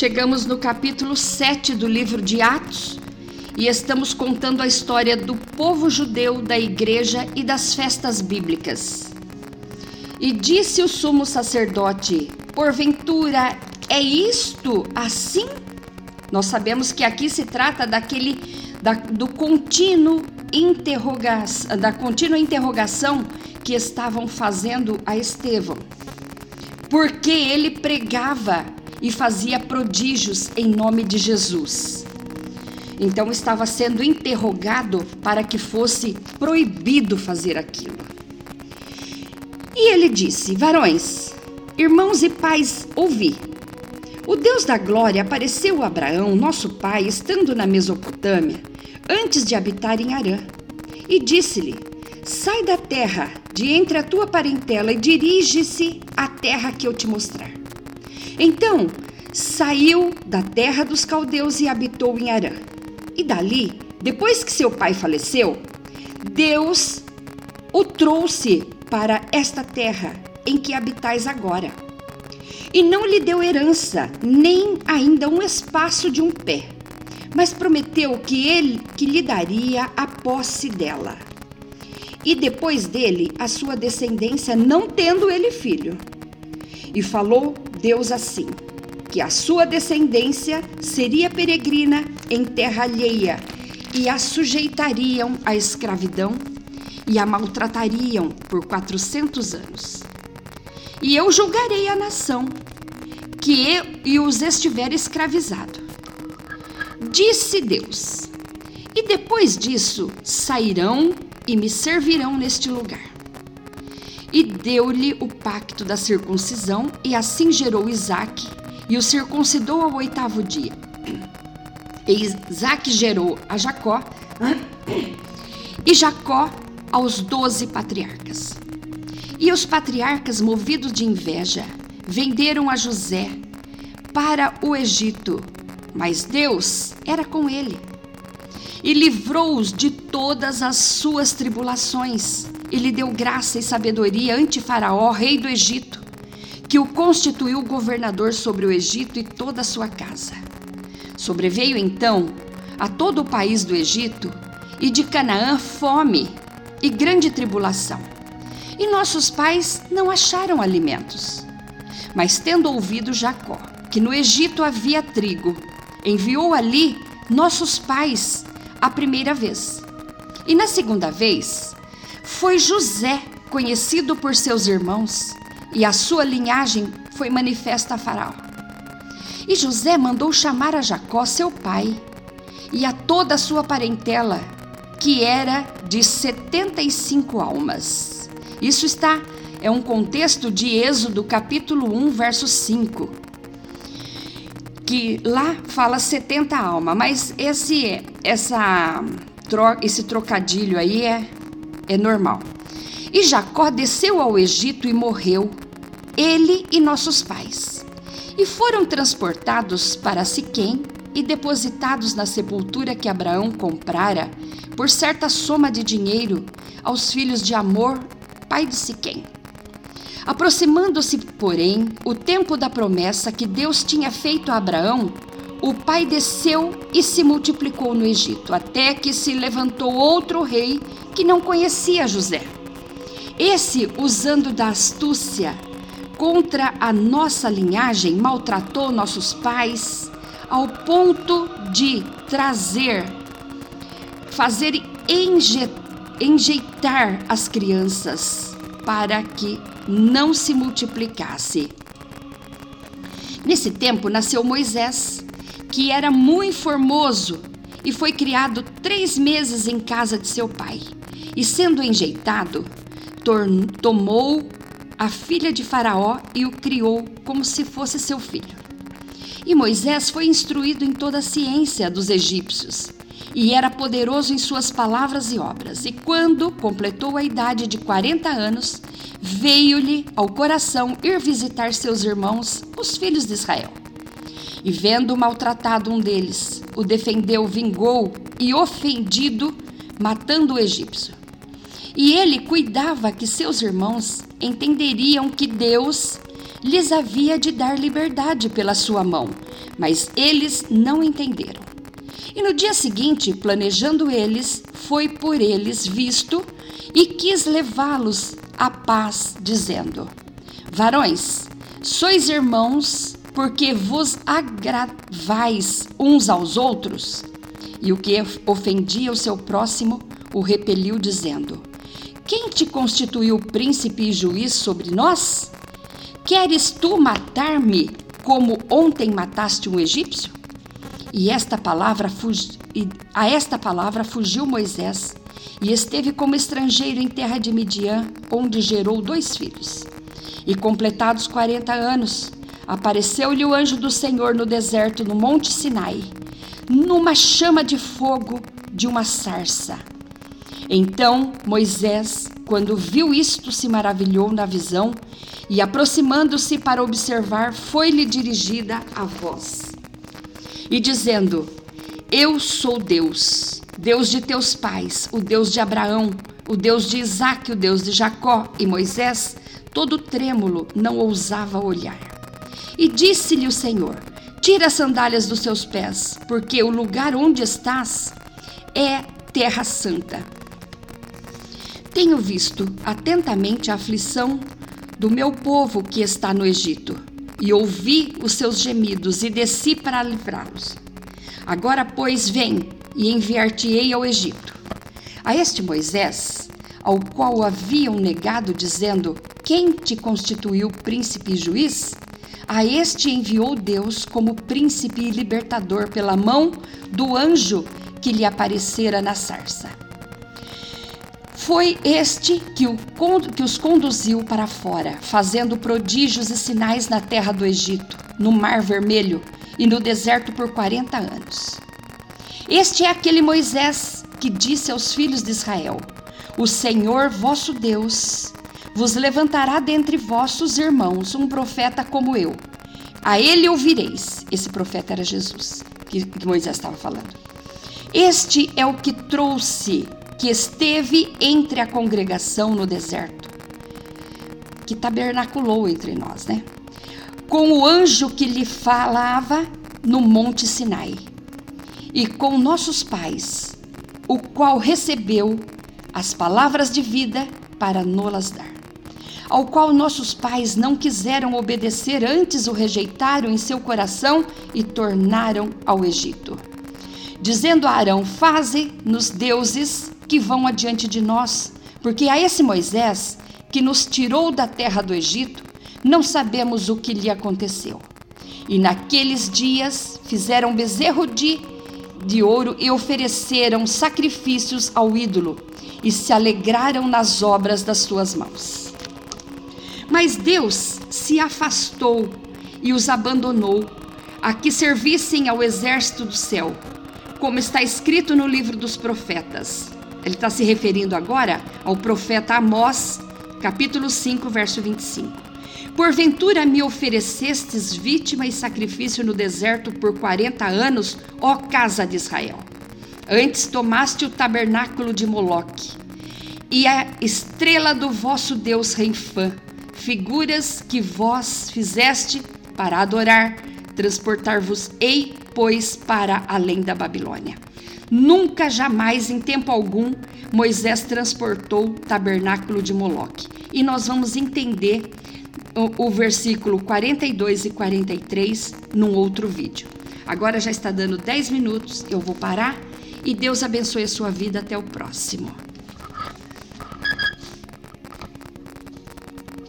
Chegamos no capítulo 7 do livro de Atos e estamos contando a história do povo judeu, da igreja e das festas bíblicas. E disse o sumo sacerdote: Porventura é isto assim? Nós sabemos que aqui se trata daquele da, do contínuo interroga, da contínua interrogação que estavam fazendo a Estevão. Porque ele pregava e fazia prodígios em nome de Jesus. Então estava sendo interrogado para que fosse proibido fazer aquilo. E ele disse: Varões, irmãos e pais, ouvi. O Deus da glória apareceu a Abraão, nosso pai, estando na Mesopotâmia, antes de habitar em Arã, e disse-lhe: Sai da terra, de entre a tua parentela, e dirige-se à terra que eu te mostrar. Então saiu da terra dos caldeus e habitou em Arã. E dali, depois que seu pai faleceu, Deus o trouxe para esta terra em que habitais agora. E não lhe deu herança, nem ainda um espaço de um pé, mas prometeu que ele que lhe daria a posse dela. E depois dele, a sua descendência, não tendo ele filho. E falou Deus assim: que a sua descendência seria peregrina em terra alheia e a sujeitariam à escravidão e a maltratariam por quatrocentos anos. E eu julgarei a nação que eu, e os estiver escravizado. Disse Deus: E depois disso sairão e me servirão neste lugar e deu-lhe o pacto da circuncisão, e assim gerou Isaque, e o circuncidou ao oitavo dia. E Isaque gerou a Jacó, e Jacó aos doze patriarcas. E os patriarcas, movidos de inveja, venderam a José para o Egito, mas Deus era com ele e livrou-os de todas as suas tribulações e lhe deu graça e sabedoria ante Faraó, rei do Egito, que o constituiu governador sobre o Egito e toda a sua casa. Sobreveio então a todo o país do Egito e de Canaã fome e grande tribulação. E nossos pais não acharam alimentos. Mas tendo ouvido Jacó que no Egito havia trigo, enviou ali nossos pais a primeira vez. E na segunda vez, foi José conhecido por seus irmãos, e a sua linhagem foi manifesta a Faraó. E José mandou chamar a Jacó, seu pai, e a toda a sua parentela, que era de setenta e cinco almas. Isso está, é um contexto de Êxodo, capítulo 1, verso 5. Que lá fala 70 almas, mas esse, essa, esse trocadilho aí é é normal. E Jacó desceu ao Egito e morreu, ele e nossos pais. E foram transportados para Siquém e depositados na sepultura que Abraão comprara por certa soma de dinheiro aos filhos de Amor, pai de Siquém. Aproximando-se, porém, o tempo da promessa que Deus tinha feito a Abraão, o pai desceu e se multiplicou no Egito, até que se levantou outro rei que não conhecia José. Esse, usando da astúcia contra a nossa linhagem, maltratou nossos pais ao ponto de trazer, fazer enjeitar as crianças para que não se multiplicasse. Nesse tempo nasceu Moisés, que era muito formoso e foi criado três meses em casa de seu pai. E sendo enjeitado, tomou a filha de Faraó e o criou como se fosse seu filho. E Moisés foi instruído em toda a ciência dos egípcios e era poderoso em suas palavras e obras. E quando completou a idade de 40 anos, veio-lhe ao coração ir visitar seus irmãos, os filhos de Israel. E vendo maltratado um deles, o defendeu, vingou e ofendido, matando o egípcio. E ele cuidava que seus irmãos entenderiam que Deus lhes havia de dar liberdade pela sua mão, mas eles não entenderam. E no dia seguinte, planejando eles, foi por eles visto e quis levá-los à paz, dizendo: Varões, sois irmãos, porque vos agravais uns aos outros? E o que ofendia o seu próximo o repeliu, dizendo: Quem te constituiu príncipe e juiz sobre nós? Queres tu matar-me como ontem mataste um egípcio? E esta palavra a esta palavra fugiu Moisés e esteve como estrangeiro em terra de Midian, onde gerou dois filhos. E completados quarenta anos, apareceu-lhe o anjo do Senhor no deserto, no monte Sinai, numa chama de fogo de uma sarça. Então Moisés, quando viu isto, se maravilhou na visão e, aproximando-se para observar, foi-lhe dirigida a voz. E dizendo: Eu sou Deus, Deus de teus pais, o Deus de Abraão, o Deus de Isaque, o Deus de Jacó. E Moisés, todo trêmulo, não ousava olhar. E disse-lhe o Senhor: Tira as sandálias dos seus pés, porque o lugar onde estás é terra santa. Tenho visto atentamente a aflição do meu povo que está no Egito, e ouvi os seus gemidos, e desci para livrá-los. Agora, pois, vem, e enviar-te-ei ao Egito. A este Moisés, ao qual haviam negado, dizendo: Quem te constituiu príncipe e juiz? A este enviou Deus como príncipe e libertador pela mão do anjo que lhe aparecera na sarça. Foi este que, o, que os conduziu para fora, fazendo prodígios e sinais na terra do Egito, no Mar Vermelho e no deserto por quarenta anos. Este é aquele Moisés que disse aos filhos de Israel: O Senhor vosso Deus vos levantará dentre vossos irmãos um profeta como eu. A ele ouvireis. Esse profeta era Jesus, que, Moisés estava falando. Este é o que trouxe que esteve entre a congregação no deserto, que tabernaculou entre nós, né? Com o anjo que lhe falava no monte Sinai, e com nossos pais, o qual recebeu as palavras de vida para nolas dar. Ao qual nossos pais não quiseram obedecer, antes o rejeitaram em seu coração e tornaram ao Egito. Dizendo a Arão: Faze-nos deuses que vão adiante de nós, porque a esse Moisés que nos tirou da terra do Egito, não sabemos o que lhe aconteceu. E naqueles dias fizeram bezerro de, de ouro e ofereceram sacrifícios ao ídolo e se alegraram nas obras das suas mãos. Mas Deus se afastou e os abandonou a que servissem ao exército do céu, como está escrito no livro dos profetas. Ele está se referindo agora ao profeta Amós, capítulo 5, verso 25. Porventura me oferecestes vítima e sacrifício no deserto por quarenta anos, ó casa de Israel. Antes tomaste o tabernáculo de Moloque e a estrela do vosso Deus Renfã, figuras que vós fizeste para adorar, transportar-vos-ei, pois, para além da Babilônia. Nunca, jamais, em tempo algum, Moisés transportou o tabernáculo de Moloque. E nós vamos entender o, o versículo 42 e 43 num outro vídeo. Agora já está dando 10 minutos, eu vou parar e Deus abençoe a sua vida até o próximo.